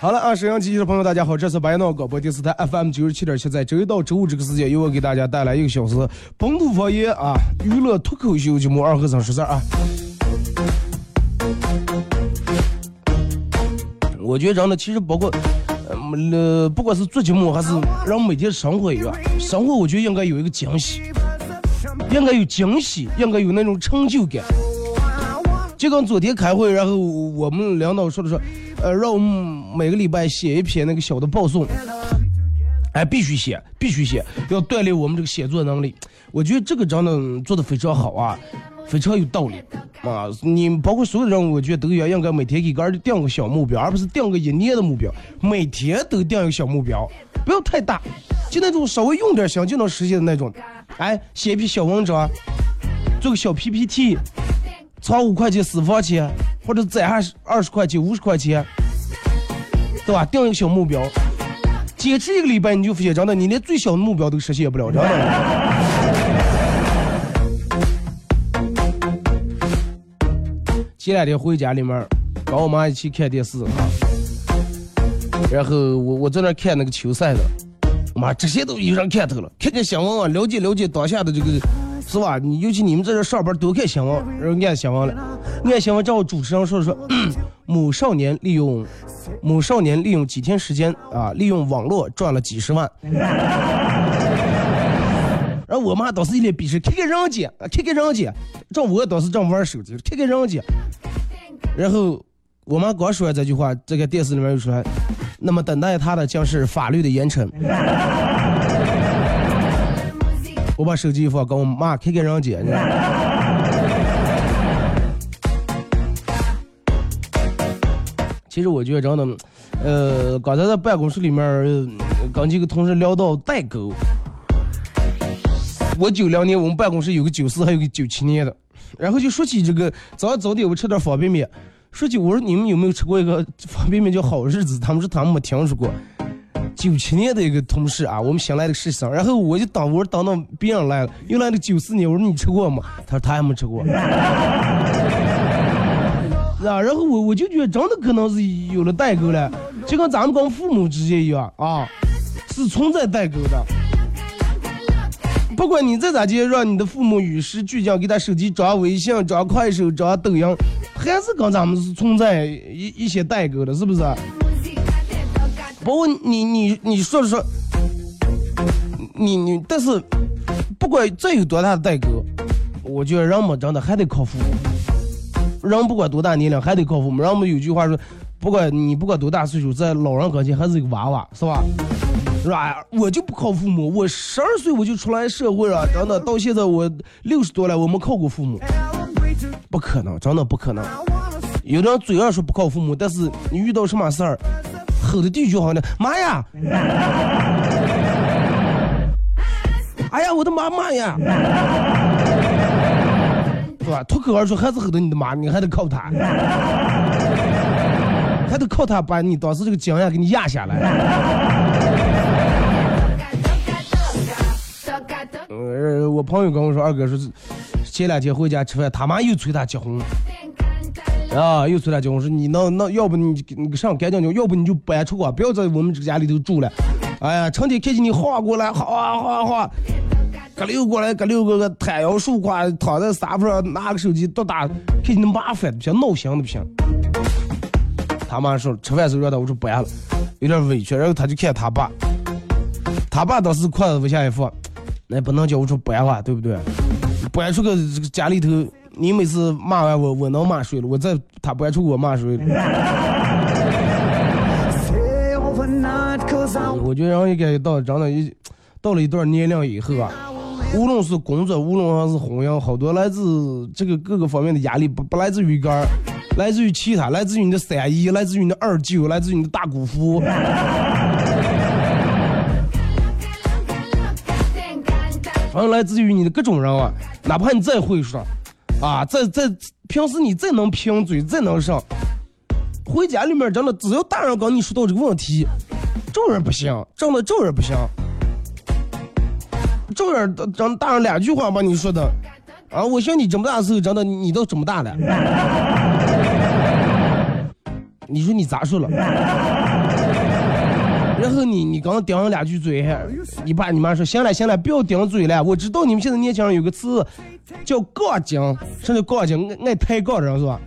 好了啊，沈阳机器的朋友，大家好，这是白闹广播电视台 FM 九十七点七，在周一到周五这个时间，由我给大家带来一个小时本土方言啊娱乐脱口秀节目《二和尚说事儿》啊。我觉得真的，其实包括呃，不管是做节目还是让每天生活一样，生活我觉得应该有一个惊喜，应该有惊喜，应该有那种成就感。就跟昨天开会，然后我们领导说的说。呃，让我们每个礼拜写一篇那个小的报送，哎，必须写，必须写，要锻炼我们这个写作能力。我觉得这个真的做的非常好啊，非常有道理啊。你包括所有的人，我觉得都要应该每天给个儿定个小目标，而不是定个一年的目标，每天都定一个小目标，不要太大，就那种稍微用点心就能实现的那种。哎，写一篇小文章，做个小 PPT。藏五块钱私房钱，或者攒下二十块钱、五十块钱，对吧？定一个小目标，坚持一个礼拜，你就发现真的，你连最小的目标都实现不了，真的。前两天回家里面，跟我妈一起看电视，然后我我在那看那个球赛的，妈这些都有人看透了，看看新闻啊，了解了解当下的这个。是吧？你尤其你们在这上班多看新闻，然后按新闻了，按新闻正好主持人说说，某少年利用某少年利用几天时间啊，利用网络赚了几十万。然后我妈当时一脸鄙视，看看人家，看看人家，正我当时正玩手机，看看人家。然后我妈刚说完这句话，这个电视里面又说，那么等待他的将是法律的严惩。我把手机一放，跟我妈开开人家姐。其实我觉得真的，呃，刚才在办公室里面跟几个同事聊到代沟。我九两年我们办公室有个九四，还有个九七年的，然后就说起这个早上早点我吃点方便面，说起我说你们有没有吃过一个方便面叫好日子？他们说他们没听说过。九七年的一个同事啊，我们新来的实习生，然后我就当我等到别人来了，又来了九四年，我说你吃过吗？他说他还没吃过。啊，然后我我就觉得真的可能是有了代沟了，就跟咱们跟父母之间一样啊，是存在代沟的。不管你再咋接，让你的父母与时俱进，给他手机装微信、装快手、装抖音，还是跟咱们是存在一一些代沟的，是不是？不过你你你说说，你你，但是不管再有多大的代沟，我觉得人们真的还得靠父母。人不管多大年龄还得靠父母。人们有句话说，不管你不管多大岁数，在老人跟前还是一个娃娃，是吧？是吧？我就不靠父母，我十二岁我就出来社会了，真的到现在我六十多了，我没靠过父母，不可能，真的不可能。有的人嘴上说不靠父母，但是你遇到什么事儿，吼的第一句话呢？妈呀！哎呀，我的妈妈呀！是吧？脱口而出还是吼的你的妈，你还得靠他，还得靠他把你当时这个经验给你压下来。呃，我朋友跟我说，二哥说前两天回家吃饭，他妈又催他结婚，啊，又出来讲，我，说你能能，要不你你上赶紧就，要不你就搬出啊，不要在我们这个家里头住了。哎呀，成天看见你晃过来，晃晃晃晃。搁溜过来，搁溜个个摊腰竖胯，躺在沙发上，拿个手机多打，看见你麻烦的不行，闹心的不行。他妈说吃饭时候让他，我说不了，有点委屈。然后他就看他爸，他爸当时筷子往下一放，那不能叫我说不话，对不对？搬出个这个家里头，你每次骂完我，我能骂谁了？我再他不爱出我骂谁了？我觉得人应该到长到一到了一段年龄以后啊。无论是工作，无论还是婚姻，好多来自这个各个方面的压力，不不来自于个儿，来自于其他，来自于你的三姨，来自于你的二舅，来自于你的大姑父，反正来自于你的各种人啊。哪怕你再会说，啊，再再平时你再能贫嘴，再能上，回家里面真的，只要大人跟你说到这个问题，这人不行，真的这人不行。照样长大人两句话把你说的，啊！我想你这么大的时候，真的你都这么大了，你说你咋说了？然后你你刚顶上两句嘴，你爸你妈说行了行了，不要顶嘴了。我知道你们现在年轻人有个词叫杠精，什么叫杠精？爱抬杠人是吧？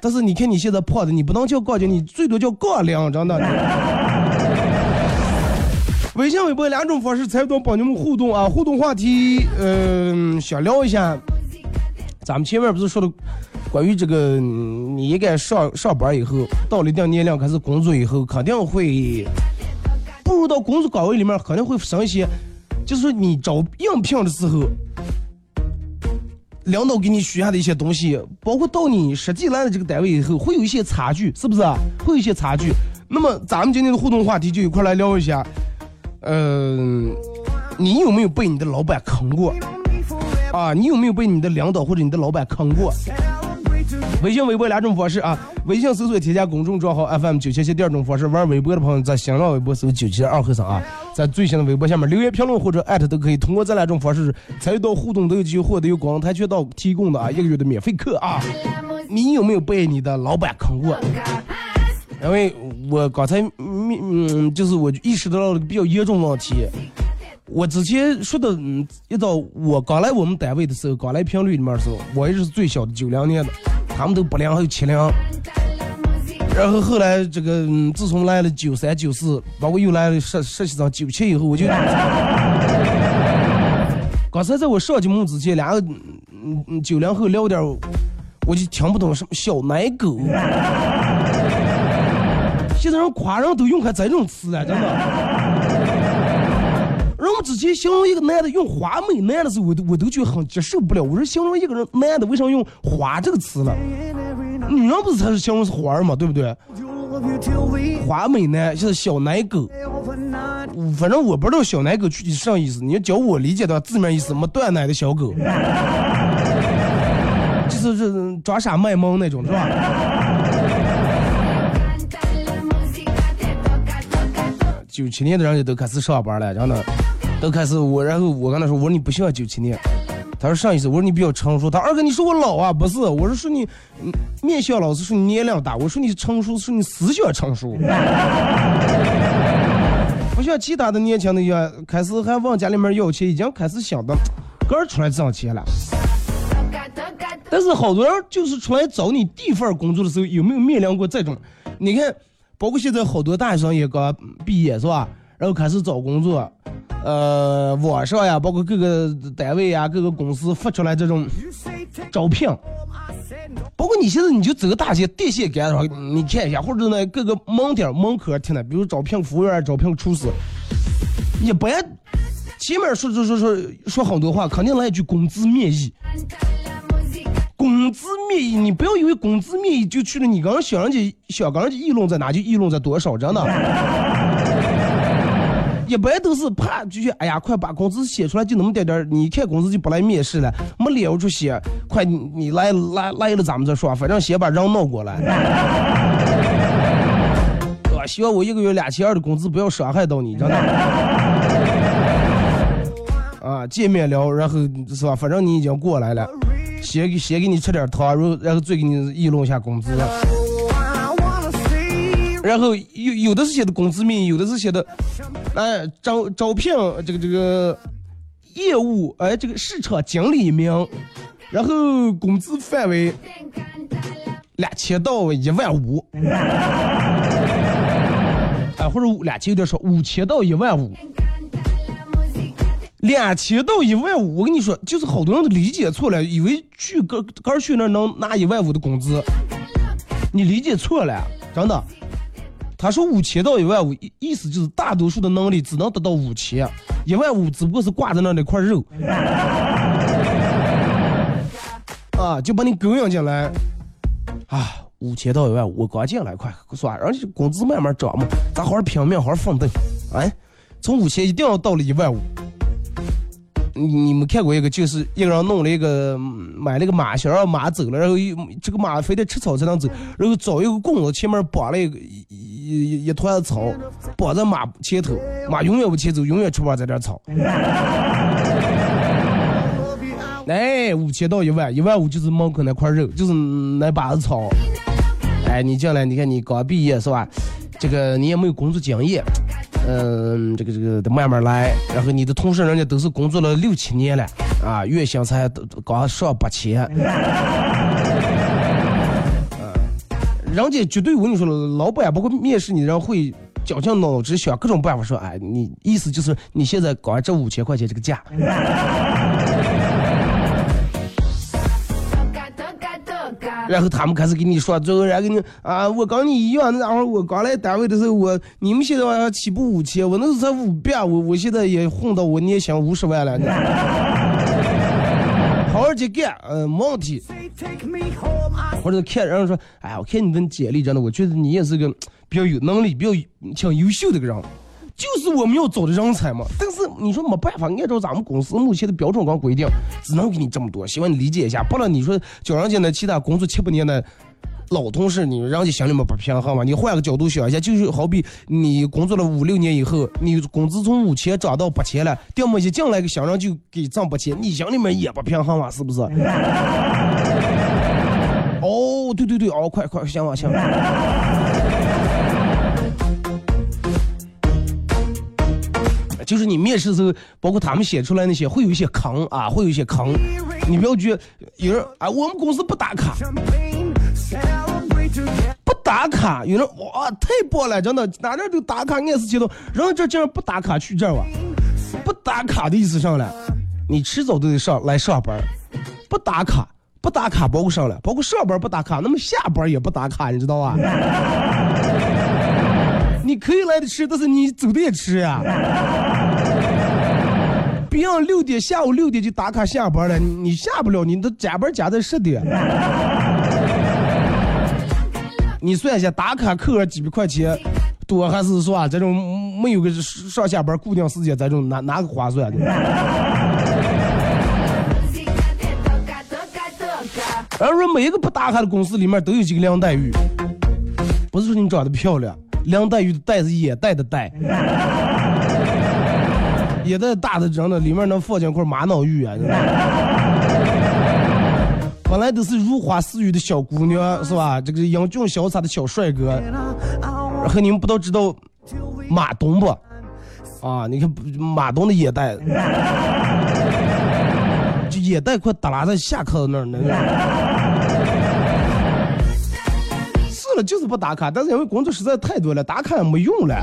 但是你看你现在胖的，你不能叫杠精，你最多叫杠铃，真的。微信、微博两种方式才能帮你们互动啊！互动话题，嗯，想聊一下，咱们前面不是说的关于这个，你应该上上班以后，到了一定年龄开始工作以后，肯定会步入到工作岗位里面，肯定会生一些，就是说你招应聘的时候，领导给你许下的一些东西，包括到你实际来的这个单位以后，会有一些差距，是不是？会有一些差距。那么咱们今天的互动话题就一块来聊一下。嗯，你有没有被你的老板坑过？啊，你有没有被你的领导或者你的老板坑过？微信、微博两种方式啊。微信搜索添加公众账号 FM 九七七，第二种方式玩微博的朋友在新浪微博搜九七二和尚啊，在最新的微博下面留言评论或者艾特都可以。通过这两种方式参与到互动，都有机会获得由广台渠道提供的啊一个月的免费课啊。你有没有被你的老板坑过？因为我刚才嗯，就是我意识到了个比较严重问题。我之前说的，嗯，一到我刚来我们单位的时候，刚来频率里面的时候，我也是最小的九零年的，他们都八零还有七零。然后后来这个，自从来了九三九四，包括又来了实实习生九七以后，我就 刚才在我上节目之前，两个嗯嗯九零后聊点，我就听不懂什么小奶狗。现在人夸人都用开这种词了，真的。人们之前形容一个男的用花美男的时候，我都我都觉得很接受不了。我说形容一个人男的为啥用花这个词了？女人不是才是形容是花儿嘛，对不对？花美男就是小奶狗，反正我不知道小奶狗具体是啥意思。你要教我理解的字面意思，没断奶的小狗，就是这装傻卖萌那种，是吧？九七年的人家都开始上班了，真的，都开始我，然后我跟他说，我说你不像九七年，他说啥意思？我说你比较成熟。他二哥你说我老啊？不是，我是说你嗯面相老是说你年龄大，我说你成熟是你思想成熟，不像其他的年轻的一样，开始还往家里面要钱，已经开始想着个儿出来挣钱了。但是好多人就是出来找你第一份工作的时候，有没有面临过这种？你看。包括现在好多大学生也刚毕业是吧？然后开始找工作，呃，网上呀，包括各个单位呀、各个公司发出来这种招聘，包括你现在你就走个大街、电线杆上，你看一下，或者呢各个门店门口听的，比如招聘服务员、招聘厨师，一般前面说说说说说很多话，肯定来一句工资面议。工资面议，你不要以为工资面议就去了，你刚想人家想跟人家议论在哪就议论在多少，真的。一般都是怕就是哎呀，快把工资写出来就那么点点你一看工资就不来面试了，没理由出写，快你来来来了咱们再说，反正先把人弄过来。对吧？希望我一个月两千二的工资不要伤害到你，真的。啊，见面聊，然后是吧？反正你已经过来了。先给先给你吃点糖，然后然后再给你议论一下工资。然后有有的是写的工资名，有的是写的，哎招招聘这个这个业务，哎这个市场经理名，然后工资范围两千到一万五，哎或者两千有点少，五千到一万五。两千到一万五，我跟你说，就是好多人都理解错了，以为去个个去那能拿一万五的工资，你理解错了，真的。他说五千到一万五，意意思就是大多数的能力只能得到五千，一万五只不过是挂在那那块肉，啊，就把你勾引进来，啊，五千到一万五，我刚进来，快算，而且工资慢慢涨嘛，咱好好拼命，好好奋斗，哎，从五千一定要到了一万五。你你们看过一个，就是一个人弄了一个买了个马，想让马走了，然后一这个马非得吃草才能走，然后找一个棍子前面绑了一个一一一团草，绑在马前头，马永远不前走，永远吃不完这点草。哎，五千到一万，一万五就是门口那块肉，就是那把子草。哎，你进来，你看你刚毕业是吧？这个你也没有工作经验。嗯，这个这个得慢慢来。然后你的同事人家都是工作了六七年了，啊，月薪才刚上八千。人家绝对我跟你说，老板包括面试你的人会绞尽脑汁想各种办法说，哎，你意思就是你现在搞这五千块钱这个价。然后他们开始给你说，最后人家给你啊，我跟你一样，那会儿我刚来单位的时候，我你们现在往上起步五千，我那时候才五百，我我现在也混到我年薪五十万了。好好去干，嗯，没问题。或者看人说，哎，我看你的简历真的，我觉得你也是个比较有能力、比较挺优秀的个人。就是我们要找的人才嘛，但是你说没办法，按照咱们公司目前的标准跟规定，只能给你这么多，希望你理解一下。不然你说叫人家那其他工作七八年的老同事，你人家心里面不平衡嘛？你换个角度想一下，就是好比你工作了五六年以后，你工资从五千涨到八千了，掉么一进来个新人就给涨八千，你心里面也不平衡嘛？是不是？哦，对对对，哦，快快，行吧行吧。就是你面试的时候，包括他们写出来那些，会有一些坑啊，会有一些坑。你不要觉得有人啊，我们公司不打卡，不打卡。有人哇，太棒了，真的，哪哪都打卡，按时接到。人这竟然不打卡去这儿哇？不打卡的意思上了，你迟早都得上来上班。不打卡，不打卡包括上了，包括上班不打卡，那么下班也不打卡，你知道吧？你可以来的迟，但是你走的也迟呀。别人六点下午六点就打卡下班了，你你下不了，你都加班加在十点。你算一下打卡扣上几百块钱，多还是说啊这种没有个上下班固定时间，这种哪哪个划算的？而说每一个不打卡的公司里面都有几个梁黛玉，不是说你长得漂亮，梁黛玉的黛是眼袋的黛，眼袋大的真的里面能放进块玛瑙玉啊！本来都是如花似玉的小姑娘是吧？这个英俊潇洒的小帅哥，然后你们不都知道马东不？啊，你看马东的眼袋。就眼袋快耷拉在下颏那儿呢。是了，就是不打卡，但是因为工作实在太多了，打卡也没用了。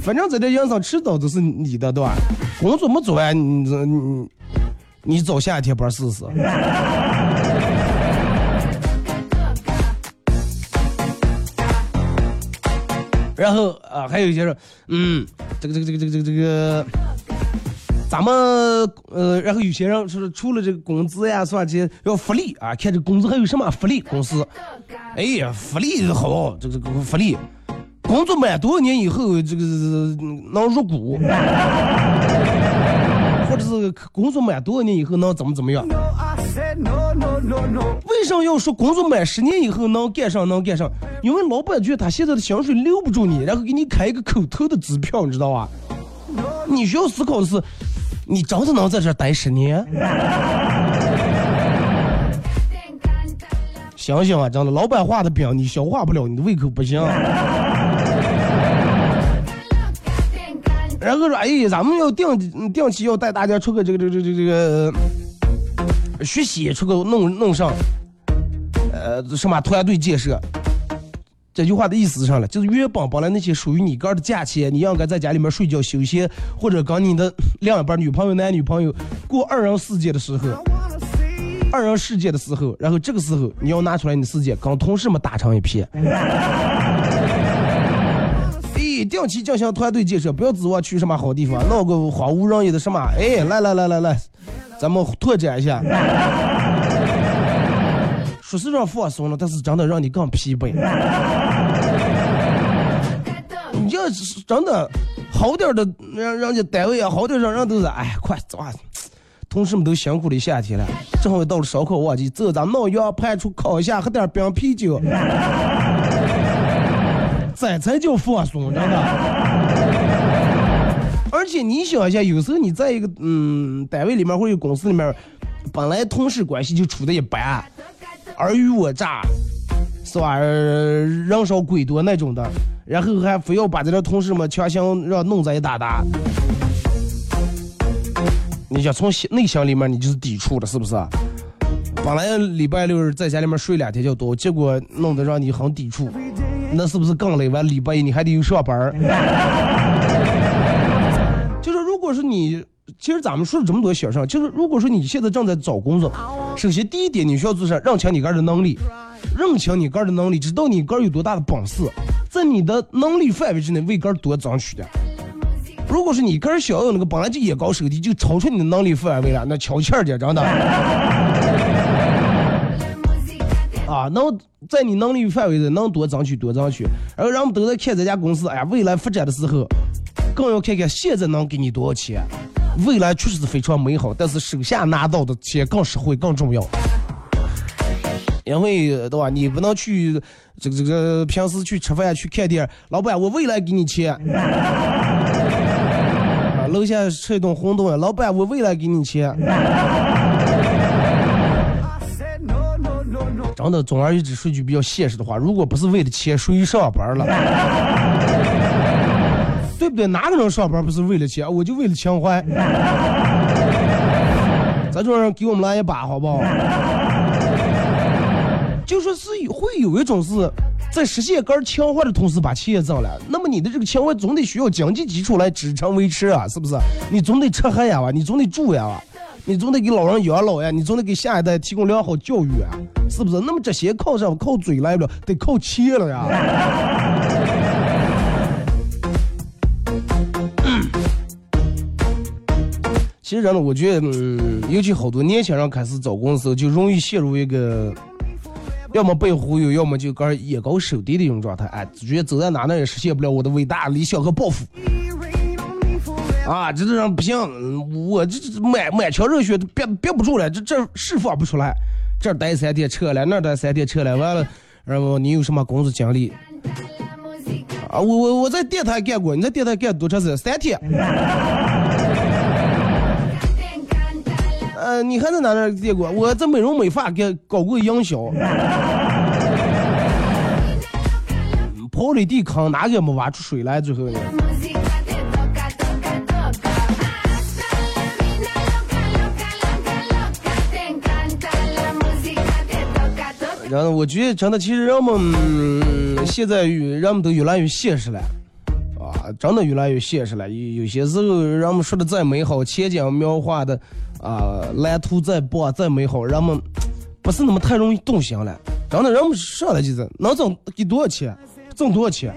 反正在这营上迟早都是你的，对吧？工作没做完，你你你早下一天班试试。然后啊，还有一些人，嗯，这个这个这个这个这个这个。咱们呃，然后有些人说除了这个工资呀，是吧？这要福利啊，看这工资还有什么福利？公司，哎呀，福利好，这个这个福利，工作满多少年以后，这个能入股，或者是工作满多少年以后能怎么怎么样？为什么要说工作满十年以后能干上能干上？因为老板觉得他现在的薪水留不住你，然后给你开一个口头的支票，你知道吧？你需要思考的是。你真的能在这待十年？想想啊，真的，老板画的饼你消化不了，你的胃口不行。然后说，哎，咱们要定定期要带大家出个这个这个这个这个学习，出个弄弄上，呃，什么团队建设。这句话的意思是啥了？就是原本本来那些属于你个的假期，你应该在家里面睡觉休息，或者跟你的另一半女朋友、男女朋友过二人世界的时候，二人世界的时候，然后这个时候你要拿出来你的世界跟同事们打成一片。哎，定期进行团队建设，不要指望去什么好地方，弄个荒无人烟的什么？哎，来来来来来，咱们拓展一下。说是让放松了，但是真的让你更疲惫。你要真的好点的，让人家单位啊，好点让人都是，哎，快走啊！同事们都辛苦了一夏天了，正好到了烧烤旺季，走，咱闹羊排出烤一下，喝点冰啤酒，这才叫放松，真的。而且你想一下，有时候你在一个嗯单位里面或者公司里面，本来同事关系就处的一般。尔虞我诈，是吧？人少鬼多那种的，然后还非要把这同事们强行让弄在一打打。你想从内心里面你就是抵触的，是不是？本来礼拜六在家里面睡两天就多，结果弄得让你很抵触，那是不是更累？完礼拜一你还得有上班儿 就是如果是你，其实咱们说了这么多小事，就是如果说你现在正在找工作。首先，第一点，你需要做啥认清你个人的能力，认清你个人的能力，知道你个人有多大的本事，在你的能力范围之内为个人多争取点。如果是你个人想要那个本来就眼高手低，就超出你的能力范围了，那悄气儿点，真的。啊，能在你能力范围内能多争取多争取。而人们都在看这家公司，哎呀，未来发展的时候，更要看看现在能给你多少钱。未来确实是非常美好，但是手下拿到的钱更实惠、更重要。因为对吧？你不能去这个这个平时去吃饭、去看店，老板，我未来给你钱。啊，楼下吃一顿馄饨，老板，我未来给你钱。真的，总而言之，说句比较现实的话，如果不是为了钱，谁上班了？对不对？哪个人上班不是为了钱？我就为了情怀。咱这人给我们来一把，好不好？就说是会有一种是在实现个人情怀的同时把钱也挣了。那么你的这个情怀总得需要经济基础来支撑维持啊，是不是？你总得吃喝呀吧，你总得住呀你总得给老人养老呀，你总得给下一代提供良好教育啊，是不是？那么这些靠什么？靠嘴来不了，得靠钱了呀。其实真的，我觉得，嗯，尤其好多年轻人开始找工作时候，就容易陷入一个，要么被忽悠，要么就个眼高手低的一种状态。哎，觉得走在哪哪也实现不了我的伟大理想和抱负。啊，这这人不行，我这这满满腔热血都憋憋不住了，这这释放不出来。这待三天撤了，那待三天撤了，完了，然后你有什么工作经历？啊，我我我在电台干过，你在电台干多长时间？三天。呃，你还在哪哪干过？我在美容美发给搞过营销。刨里地坑，哪个没挖出水来？最后呢？然后我觉得真的，其实人们现在人们都越来越现实了，啊，真的越来越现实了。有有些时候，人们说的再美好，前景描画的啊蓝图再棒再美好，人们不是那么太容易动心了。真的，人们上来就是能挣给多少钱，挣多少钱。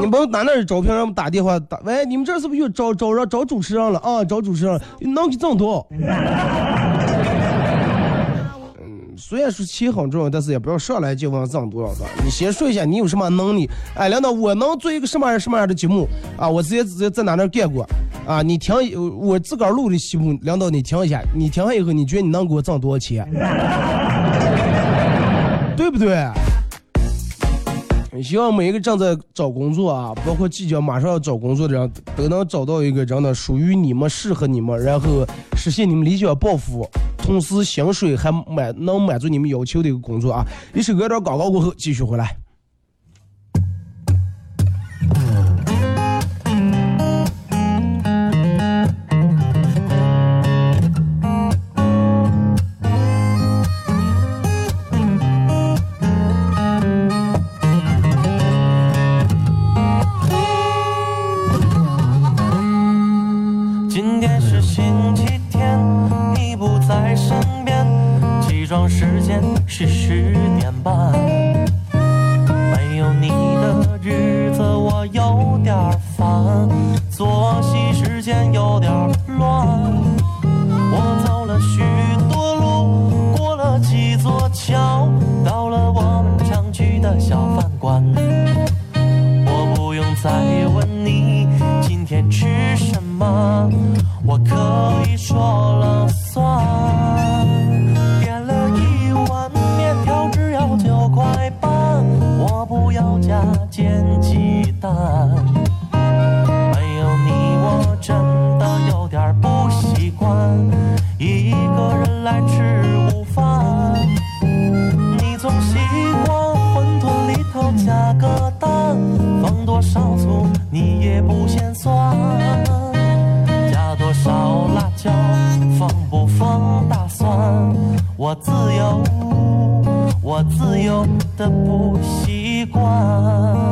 你们哪哪招聘？让我们打电话打，喂，你们这是不是又招招人招主持人了啊？招主持人能给挣多少？虽然说钱很重要，但是也不要上来就问挣多少的。你先说一下你有什么能力。哎，领导，我能做一个什么样什么样的节目啊？我直接直接在哪那干过啊？你听，我自个儿录的节目，领导你听一下，你听完以后，你觉得你能给我挣多少钱？对不对？希望每一个正在找工作啊，包括即将马上要找工作的人，都能找到一个真的属于你们、适合你们，然后实现你们理想抱负，同时薪水还满能满足你们要求的一个工作啊！一首歌到广告过后，继续回来。是十点半，我自由，我自由的不习惯。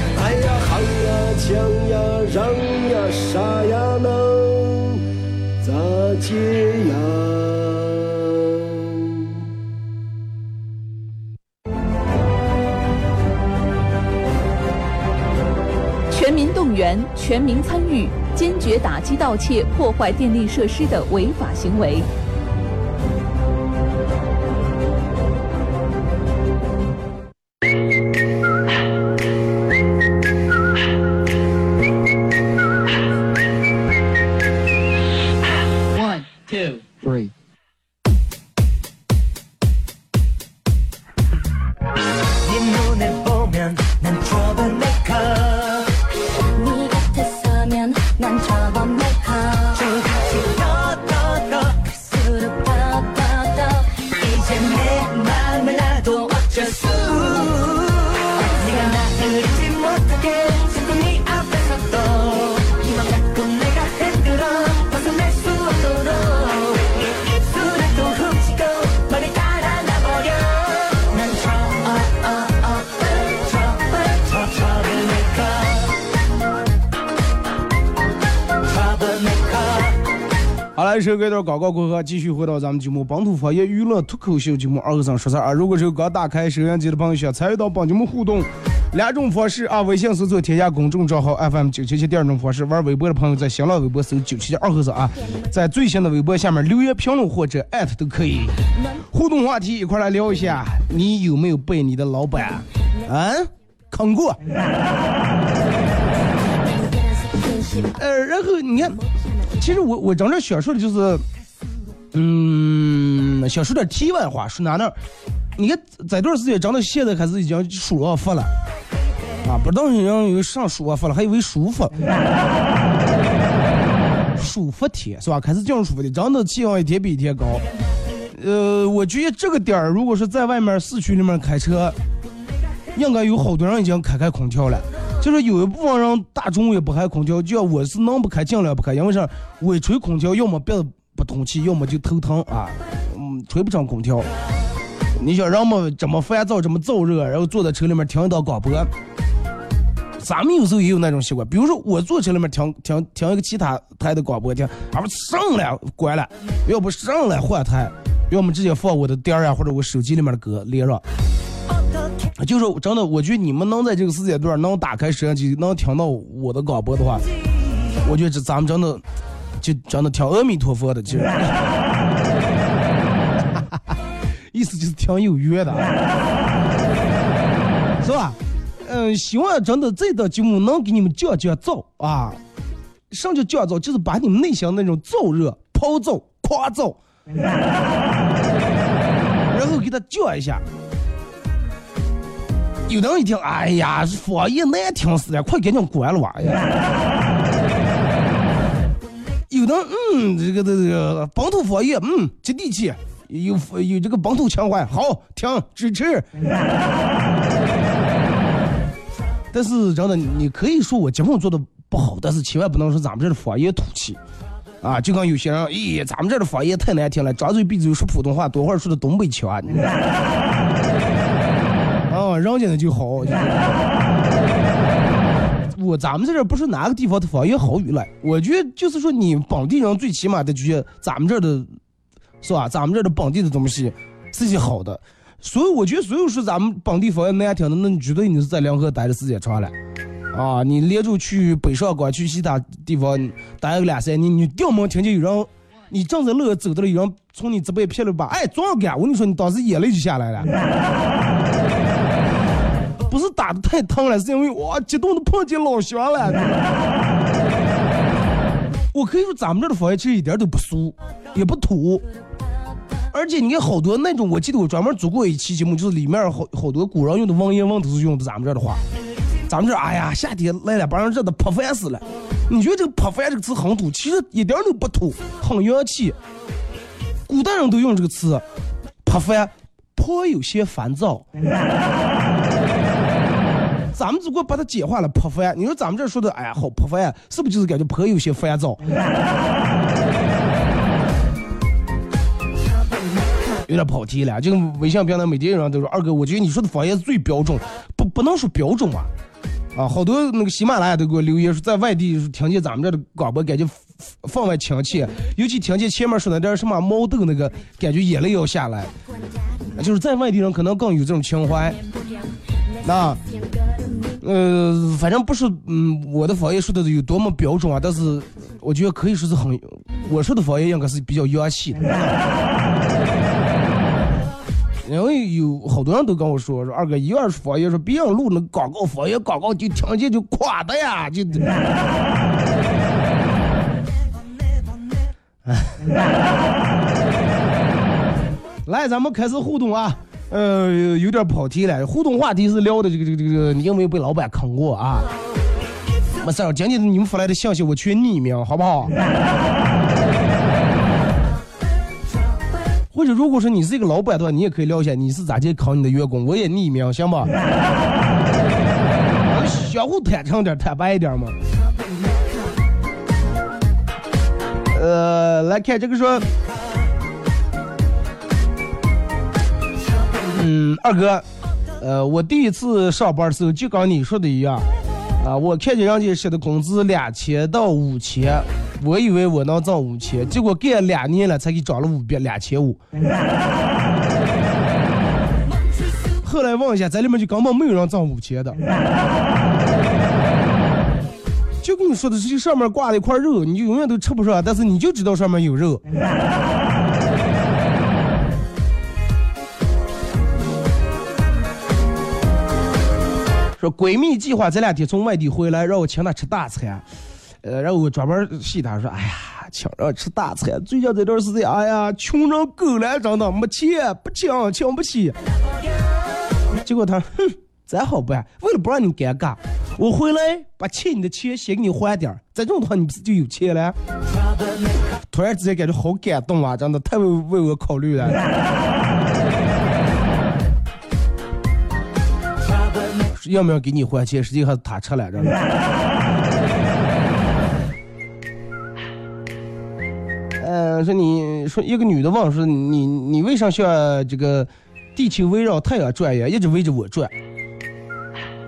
全民动员，全民参与，坚决打击盗窃、破坏电力设施的违法行为。好了，首歌一段广告过后，继续回到咱们节目《本土方言娱乐脱口秀》节目二和尚说事儿啊。如果是刚打开收音机的朋友，想参与到帮节目互动，两种方式啊：微信搜索添加公众账号 FM 九七七；第二种方式，玩微博的朋友在新浪微博搜九七七二和尚啊，在最新的微博下面留言评论或者艾特都可以。互动话题一块来聊一下，你有没有被你的老板啊坑过？呃，然后你看。其实我我真正想说的就是，嗯，想说点题外话，说哪呢？你看这段时间真的现在开始已经舒服了，啊，不知道人以为上舒服了，还以为舒服，舒服天是吧？开始降舒服的，真的气温一天比一天高。呃，我觉得这个点儿，如果是在外面市区里面开车，应该有好多人已经开开空调了。就是有一部分人大中午也不开空调，就要我是能不开尽量不开，因为啥？微吹空调要么鼻子不通气，要么就头疼啊，嗯，吹不上空调。你想人们这么烦躁，这么燥热，然后坐在车里面听一道广播，咱们有时候也有那种习惯，比如说我坐车里面听听听一个其他台的广播，听啊不上了关了，要不上了换台，要么直接放我的碟儿啊或者我手机里面的歌连上。就是真的，我觉得你们能在这个时间段能打开摄像机，能听到我的广播的话，我觉得这咱们真的就真的挺阿弥陀佛的，就 意思就是挺有缘的，是吧？嗯，希望真的这档节目能给你们降降噪啊！什么叫降噪？就是把你们内心那种燥热、暴躁、狂躁，然后给它降一下。有的人一听，哎呀，方言难听死了，快赶紧关了吧！有的，嗯，这个这个本土方言，嗯，接地气，有有这个本土情怀，好听支持。但是真的，你可以说我节目做的不好，但是千万不能说咱们这的方言土气啊！就跟有些人，咦，咱们这的方言太难听了，张嘴闭嘴说普通话，多会儿说的东北腔。啊，人家的就好。我咱们在这不是哪个地方的方言好语了，我觉得就是说你本地人最起码得觉得咱们这儿的，是吧？咱们这儿的本地的东西是些好的。所以我觉得所有说咱们本地方言难听的，那你绝对你是在两河待的时间长了。啊，你连着去北上广去其他地方待个两三年，你掉门听见有人，你正在路走的了，有人从你这边撇了把，哎，撞干！我跟你说，你当时眼泪就下来了。不是打的太疼了，是因为哇激动的碰见老乡了。我可以说咱们这的方言其实一点都不俗，也不土，而且你看好多那种，我记得我专门做过一期节目，就是里面好好多古人用的文言文都是用的咱们这儿的话。咱们这儿哎呀，夏天来了，把人热的泼饭死了。你觉得这个“泼饭”这个词很土？其实一点都不土，很洋气。古代人都用这个词，“泼饭”，颇有些烦躁。咱们只不过把它简化了，“泼饭”。你说咱们这说的，哎呀，好泼饭，是不是就是感觉颇有些烦躁？有点跑题了。这个微信平台每天有人都说，二哥，我觉得你说的方言最标准，不不能说标准啊。啊，好多那个喜马拉雅都给我留言说，在外地听见咱们这的广播，感觉分外亲切。尤其听见前面说那点什么毛豆那个，感觉眼泪要下来。就是在外地人可能更有这种情怀。那，呃，反正不是，嗯，我的方言说的有多么标准啊，但是我觉得可以说是很，我说的方言应该是比较洋气的。因为有好多人都跟我说说二哥，一院方言说别人录那广告方言广告就听见就垮的呀，就。来，咱们开始互动啊，呃，有点跑题了。互动话题是聊的这个这个这个，你有没有被老板坑过啊？没事儿，今天你们发来的信息我全匿名，好不好？或者如果说你是一个老板的话，你也可以聊一下你是咋去考你的员工，我也匿名，行吧？相互坦诚点，坦白一点嘛。呃，来看这个说，嗯，二哥，呃，我第一次上班的时候就跟你说的一样，啊，我看见人家写的工资两千到五千。我以为我能挣五千，结果干两年了才给涨了五百两千五。后来问一下，在里面就根本没有人挣五千的。就跟你说的是，上面挂了一块肉，你就永远都吃不上，但是你就知道上面有肉。说闺蜜计划这两天从外地回来，让我请她吃大餐。呃，然后我专门戏他说，哎呀，请人吃大餐，最近这段时间，哎呀，穷人狗来真的没钱，不请，请不起。结果他，哼，再好办，为了不让你尴尬，我回来把欠你的钱先给你还点儿，再这样的话，你不是就有钱了？突然之间感觉好感动啊，真的太为为我考虑了。要不要给你还钱？实际还是他吃了，真的。嗯，说你说一个女的问说你你为啥像这个地球围绕太阳转呀，一直围着我转？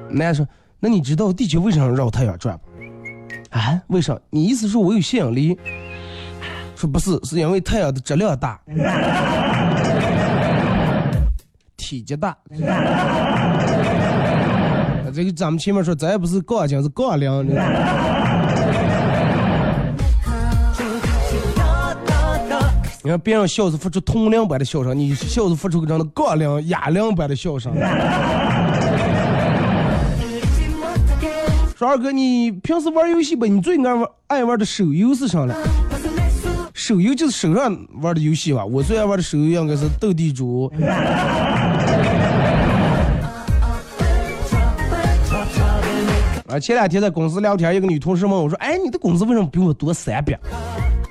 男的说，那你知道地球为啥绕太阳转啊？为啥？你意思说我有吸引力？说不是，是因为太阳的质量大，体积大。这个咱们前面说，咱也不是杠精，是杠铃。你看别人笑是发出铜铃般的笑声，你笑是发出个这样的杠铃、哑铃般的笑声。说二哥，你平时玩游戏吧？你最爱玩爱玩的手游是啥了？手游就是手上玩的游戏吧？我最爱玩的手游应该是斗地主。啊，前两天在公司聊天，一个女同事问我说：“哎，你的工资为什么比我多三百？”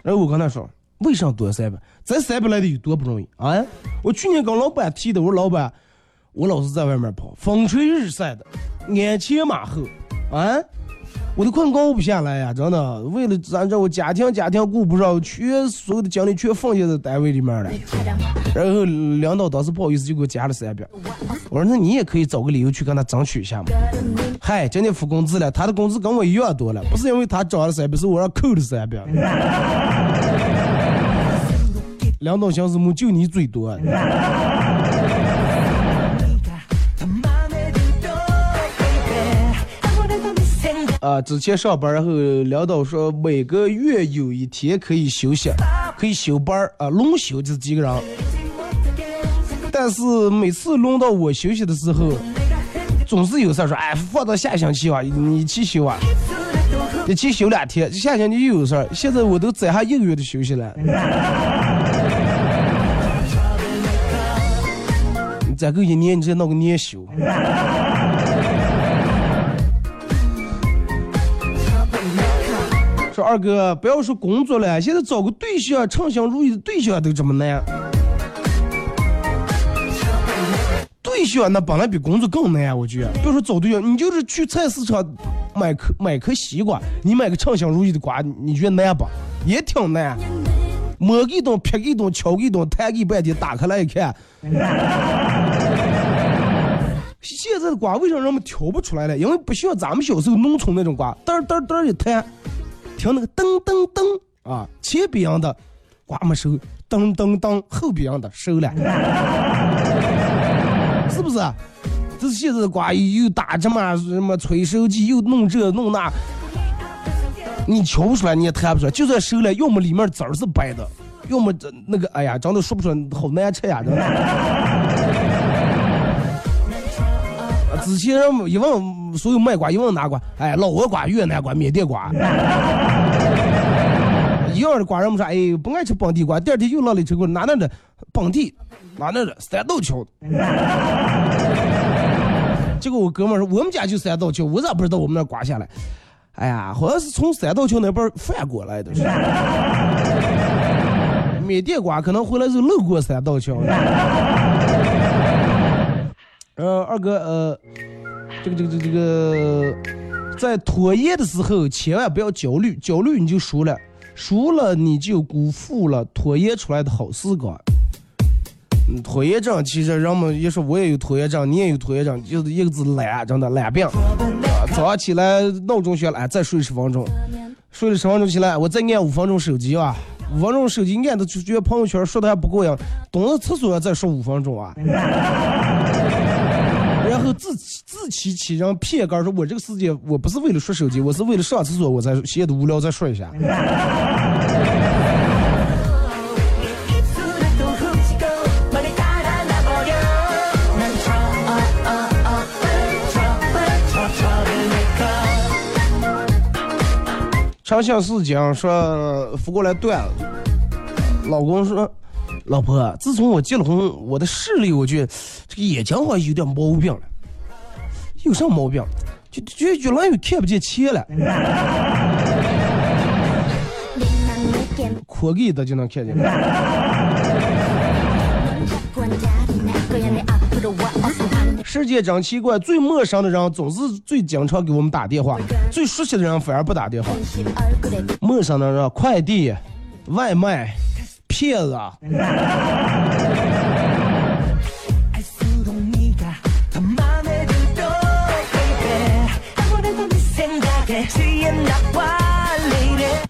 然后我跟她说。为啥多三百？咱三百来的有多不容易啊！我去年跟老板提的，我说老板，我老是在外面跑，风吹日晒的，鞍前马后，啊，我都快熬不下来呀！真的，为了咱这我家庭家庭顾不上，全所有的精力全放在在单位里面了。然后领导当时不好意思就给我加了三百，我说那你也可以找个理由去跟他争取一下嘛。嗨，今天付工资了，他的工资跟我一样多了，不是因为他涨了三百，是我让扣了三百。两道相思木就你最多。啊，之前上班，然后领导说每个月有一天可以休息，可以休班啊，轮休这几个人。但是每次轮到我休息的时候，总是有事说，哎，放到下星期吧，你去休啊，一去休两天，下星期又有事儿。现在我都攒下一个月的休息了。你攒够一年，你再闹个年休。二哥，不要说工作了，现在找个对象，称心如意的对象都这么难。对象那本来比工作更难，我觉得。比如说找对象，你就是去菜市场买颗买颗西瓜，你买个称心如意的瓜，你觉得难不？也挺难。摸一顿，劈一顿，敲一顿，弹一半天，打开来一看，现在的瓜为什么人们挑不出来了？因为不像咱们小时候农村那种瓜，嘚嘚嘚一弹，听那个噔噔噔啊，前边的瓜没收，噔噔噔后边的收了，是不是？这是现在的瓜又打这么什么催收剂，又弄这弄那。你瞧不出来，你也弹不出来。就算收了，要么里面籽儿是白的，要么这那个，哎呀，长得说不出来，好难吃呀！真的。之前人一问所有卖瓜，一问哪瓜，哎，老挝瓜、越南瓜、缅甸瓜，样的瓜，人们说，哎，不爱吃本地瓜。第二天又来了一车过哪那的本地，哪那的三道桥。结果我哥们说，我们家就三道桥，我咋不知道我们那瓜下来？哎呀，好像是从三道桥那边翻过来的。缅甸瓜可能回来是路过三道桥。呃，二哥，呃，这个这个这个这个，在拖延的时候千万不要焦虑，焦虑你就输了，输了你就辜负了拖延出来的好时光。拖延症其实人们也说我也有拖延症，你也有拖延症，就是一个字懒，真的懒病。早上起来闹钟响了，再睡十分钟，睡了十分钟起来，我再按五分钟手机啊，五分钟手机按的就觉得朋友圈说的还不过瘾，蹲到厕所再说五分钟啊，自自欺欺人骗个说我这个世界我不是为了说手机，我是为了上厕所，我才闲的无聊再说一下。长相思讲说扶过来断了，老公说，老婆，自从我结了婚，我的视力我觉得这个眼睛好像有点毛病了，有啥毛病？就觉得越来越看不见钱了，扩给的就能看见。世界真奇怪，最陌生的人总是最经常给我们打电话，最熟悉的人反而不打电话。陌生的人，快递、外卖、骗子。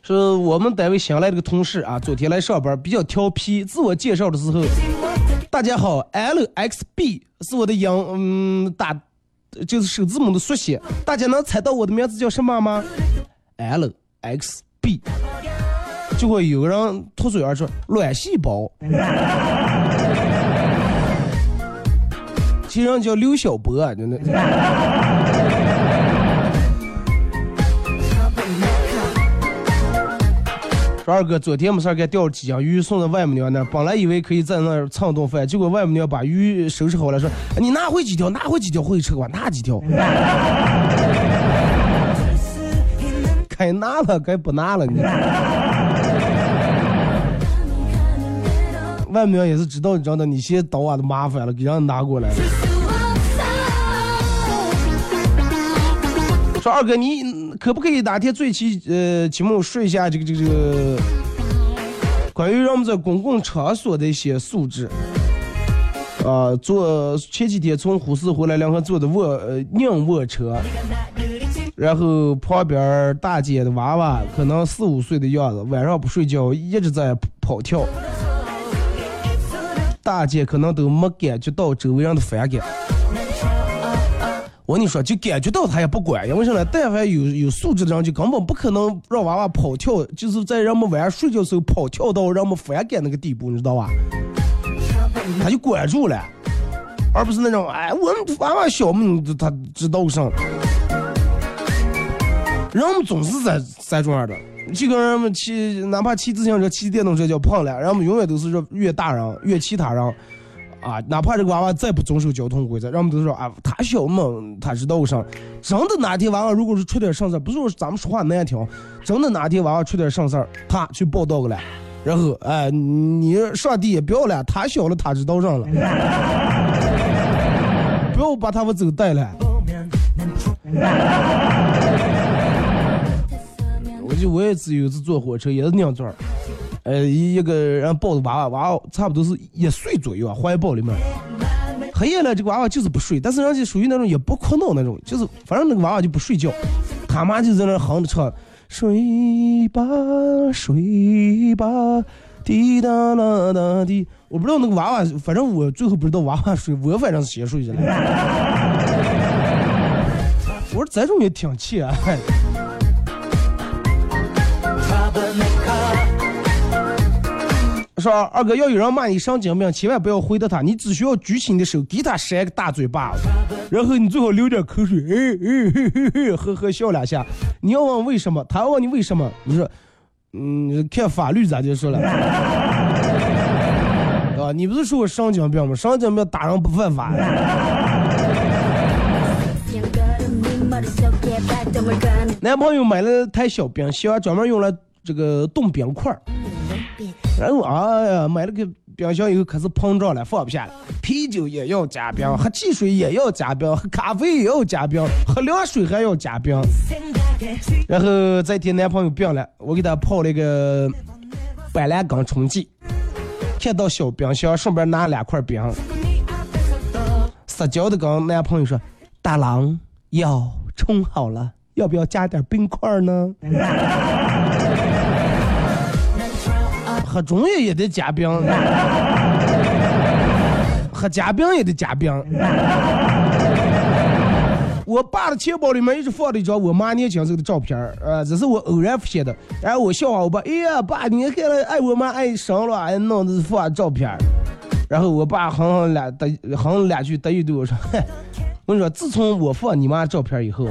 是我们单位新来的个同事啊，昨天来上班比较调皮，自我介绍的时候。大家好，LXB 是我的英嗯打，就是首字母的缩写。大家能猜到我的名字叫什么吗？LXB。结果有个人脱嘴而出：卵细胞。其人叫刘小波，真的。说二哥，昨天没事给钓了几条鱼送到外母娘那儿，本来以为可以在那儿蹭顿饭，结果外母娘把鱼收拾好了，说 你拿回几条，拿回几条回去吃吧，拿几条。该拿了，该不拿了你。外母娘也是知道你知道你先捣我的麻烦了，给人拿过来了。说二哥，你可不可以哪天最起呃期末说一下这个这个这个关于让我们在公共场所的一些素质？啊，坐前几天从呼市回来，两个坐的卧呃硬卧车，然后旁边大姐的娃娃可能四五岁的样子，晚上不睡觉一直在跑跳，大姐可能都没感觉到周围人的反感。我跟你说，就感觉到他也不管，因为啥呢？但凡有有素质的人，就根本不可能让娃娃跑跳，就是在人们晚上睡觉时候跑跳到让我们反感那个地步，你知道吧？他就管住了，而不是那种哎，我们娃娃小嘛，他知道上。人们总是在在这样的，就跟人们骑，哪怕骑自行车、骑电动车叫胖了，人们永远都是说越大人越其他人。啊，哪怕这个娃娃再不遵守交通规则，人们都说啊，他小嘛，他知道啥。真的哪天娃娃如果是出点啥事儿，不是说咱们说话难听，真的哪天娃娃出点啥事儿，他去报道个了，然后哎，你上帝也不要了，他小了他知道上了，不要把他们走带了。我就我也只有一次坐火车，也是那样子儿，呃，一个人抱着娃娃，娃娃差不多是一岁左右啊，怀抱里面。黑夜了，这个娃娃就是不睡，但是人家属于那种也不哭闹那种，就是反正那个娃娃就不睡觉，他妈就在那哼着唱，睡吧睡吧，滴答啦答滴。我不知道那个娃娃，反正我最后不知道娃娃睡，我反正是先睡去了。我说这种也挺气啊。说二哥要有人骂你神经病，千万不要回答他，你只需要举起你的手，给他扇个大嘴巴子，然后你最好流点口水，哎哎嘿嘿嘿，呵呵笑两下。你要问为什么，他要问你为什么，你说，嗯，看法律咋就说了，啊，你不是说我神经病吗？神经病打人不犯法。男朋友买了台小冰箱，专门用来这个冻冰块儿。然后哎呀，买了个冰箱以后开始膨胀了，放不下了。啤酒也要加冰，喝汽水也要加冰，喝咖啡也要加冰，喝凉水还要加冰。然后这天男朋友病了，我给他泡了个板蓝根冲剂，看到小冰箱，顺便拿两块冰。撒娇的跟男朋友说：“大郎，药冲好了，要不要加点冰块呢？”喝中药也得加冰，喝加冰也得加冰。我爸的钱包里面一直放着一张我妈年轻时候的照片儿，呃，这是我偶然发现的。然后我笑话我爸，哎呀，爸，你看了爱我妈爱上了，哎，弄的是放照片。然后我爸哼哼两得哼两句，得意对我说：“，我跟你说，自从我放你妈照片以后，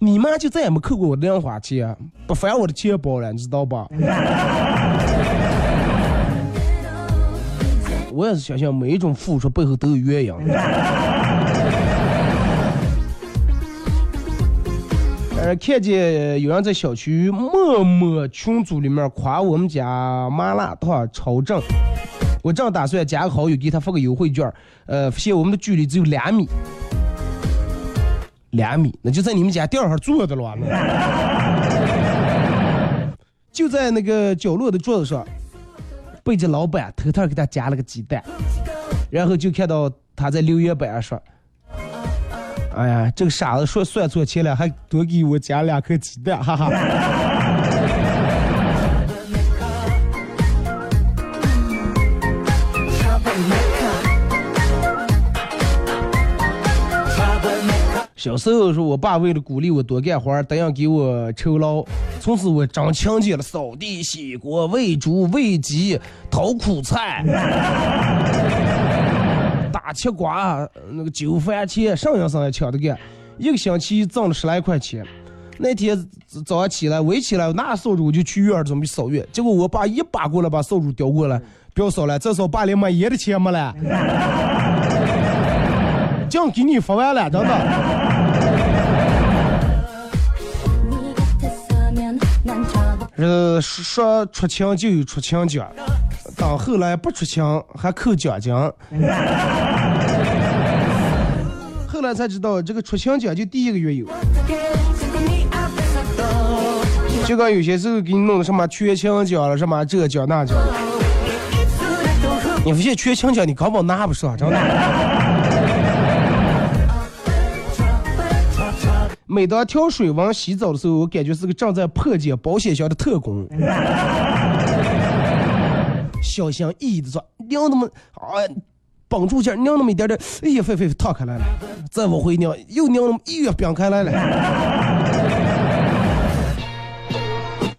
你妈就再也没扣过我的零花钱，不翻我的钱包了，你知道吧？”我也是相信每一种付出背后都有原因。呃，看见有人在小区陌陌群组里面夸我们家麻辣烫超正，我正打算加个好友给他发个优惠券，呃，发现我们的距离只有两米，两米，那就在你们家店上坐的了。就在那个角落的桌子上。背着老板偷偷给他加了个鸡蛋，然后就看到他在留言板上说：“哎呀，这个傻子说算错钱了，还多给我加两颗鸡蛋，哈哈。”小时候说，我爸为了鼓励我多干活，答应给我酬劳。从此我长勤俭了，扫地、洗锅、喂猪、喂鸡、掏苦菜、打切瓜、那个揪番茄，上样上样抢着干。一个星期挣了十来块钱。那天早上起来，我一起来拿扫帚我就去院儿准备扫院，结果我爸一把过来把扫帚叼过来，不要扫了，这扫把连买烟的钱没了。奖给你发完了，真的。呃，说出勤就有出勤奖，到后来不出勤还扣奖金。后来才知道，这个出勤奖就第一个月有，就跟有些时候给你弄的什么缺勤奖了，什么这奖那奖。你发现缺勤奖你根本拿不上，真的。每当调水王洗澡的时候，我感觉是个正在破解保险箱的特工。小心翼翼的说：“拧那么啊，绷住劲，拧那么一点点，哎呀，飞飞烫开来了。再往回拧，又拧那么一月冰开来了。”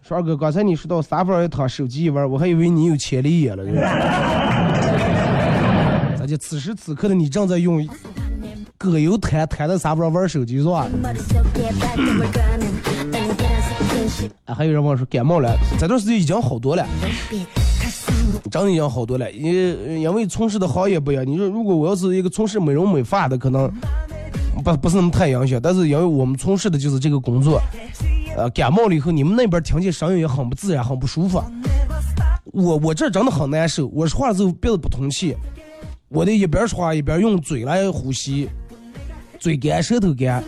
帅哥，刚才你说到沙发一躺，手机一玩，我还以为你有千里眼了。呢。咱就此时此刻的你正在用？葛优瘫瘫在沙发上玩手机是吧？啊，还有人问说感冒了，这段时间已经好多了。真的已经好多了，因因为从事的行业不一样。你说如果我要是一个从事美容美发的，可能不不是那么太影响。但是因为我们从事的就是这个工作，呃，感冒了以后，你们那边听见声音也很不自然，很不舒服。我我这真的很难受，我说话的时候鼻子不通气，我得一边说话一边用嘴来呼吸，嘴干舌头干，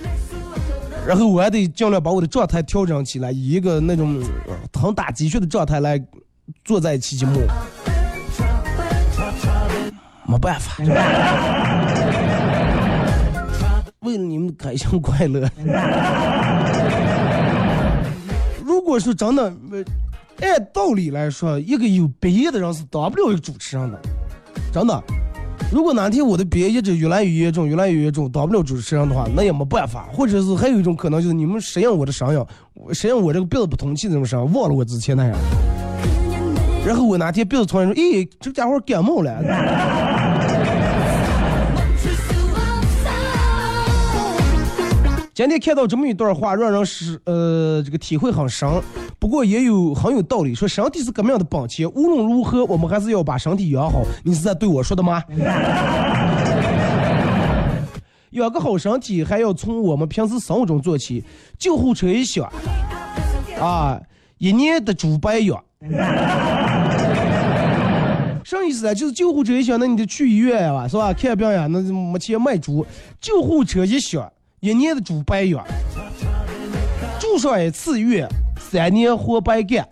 然后我还得尽量把我的状态调整起来，以一个那种呃很打鸡血的状态来坐在期节目。没办法，为了你们开心快乐。如果是真的，按道理来说，一个有毕业的人是当不了一个主持人的，真的。如果哪天我的鼻炎一直越来越严重，越来越严重，当不了主持人的话，那也没办法。或者是还有一种可能，就是你们谁让我的声音，适应我这个鼻子不通气的这种声音，忘了我之前那样。然后我哪天鼻子突然说，咦，这家伙感冒了。今天看到这么一段话，让人是呃这个体会很深，不过也有很有道理。说身体是革命的本钱，无论如何我们还是要把身体养好。你是在对我说的吗？养个好身体还要从我们平时生活中做起。救护车一响，啊，一年的猪白养。啥意思啊？就是救护车一响，那你得去医院啊，是吧？看病呀，那没钱买猪。救护车一响，一年的猪白养。住上一次院，三年活白干，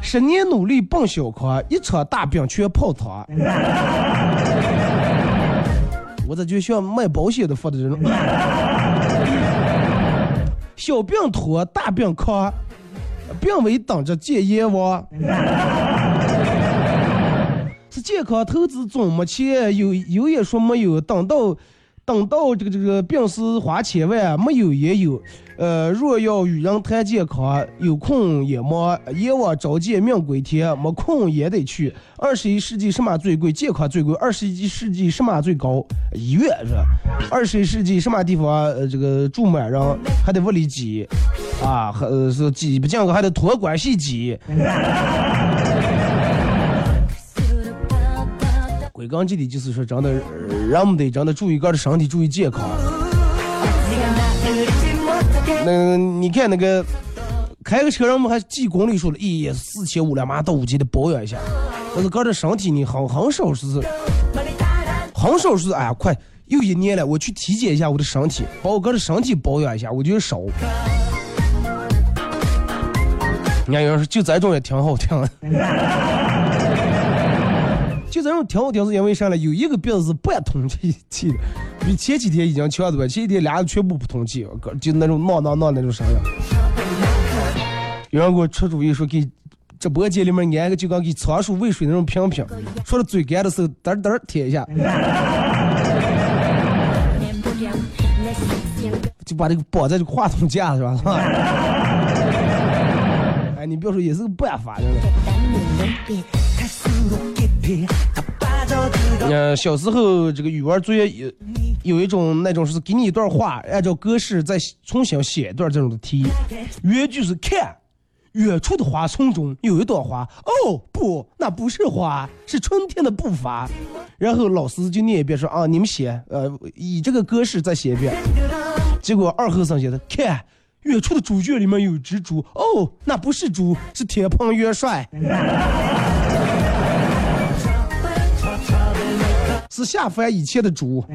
十年努力奔小康，一场大病全泡汤。我这就像卖保险的说的这种，小病拖，大病扛，病危等着见阎王。是健康投资总没钱，有有也说没有，等到等到这个这个病死花千万，没有也有。呃，若要与人谈健康，有空也忙，阎王召见命归天，没空也得去。二十一世纪什么最贵？健康最贵。二十一世纪什么最高？医院是？二十一世纪什么地方呃这个住满人还得屋里挤啊，还呃是挤不进还得托关系挤。归根结底就是说，真的，人们得真的注意个人身体，注意健康。那你看那个开个车，人们还记公里数了，咦，四千五两，马上到五级的保养一下。但是个人身体呢，很很少是，很少是，哎呀，快又一年了，我去体检一下我的身体，把我个人身体保养一下，我觉得少。你看有人说就这种也挺好听。就这种挺好听是因为啥呢？有一个鼻子是半通气气的，比前几天已经强多了。前几天俩人全部不通气，就那种闹闹闹那种声音。有人给我出主意说，给直播间里面安个就跟给仓鼠喂水那种瓶瓶，说的嘴干的时候嘚嘚贴一下，就把这个绑在这个话筒架是吧？是吧？哎，你别说，也是个办法，真的。呃，小时候这个语文作业有有一种那种是给你一段话，按照格式再重新写一段这种的题。原句是看远处的花丛中有一朵花，哦不，那不是花，是春天的步伐。然后老师就念一遍说啊，你们写，呃，以这个格式再写一遍。结果二后生写的看远处的猪圈里面有只猪，哦，那不是猪，是铁蓬元帅。是下凡以前的主。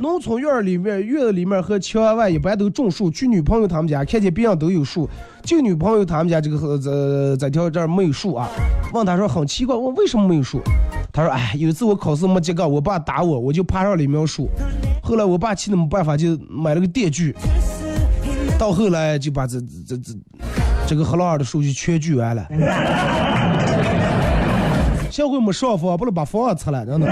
农村院里面，院子里面和墙外一般都种树。去女朋友他们家，看见别人都有树，就女朋友他们家这个呃这条这儿没有树啊。问他说很奇怪，问为什么没有树？他说哎，有一次我考试没及格，我爸打我，我就爬上了一苗树。后来我爸气得没办法，就买了个电锯。到后来就把这这这这个河浪儿的树就全锯完了。下回没上房，不能把房子拆了，真的。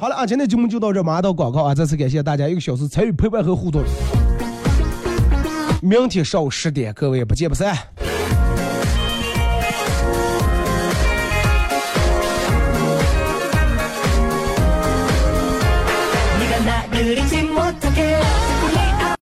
好了啊，今天节目就到这，马上到广告啊！再次感谢大家一个小时参与陪伴和互动。明天上午十点，各位不见不散。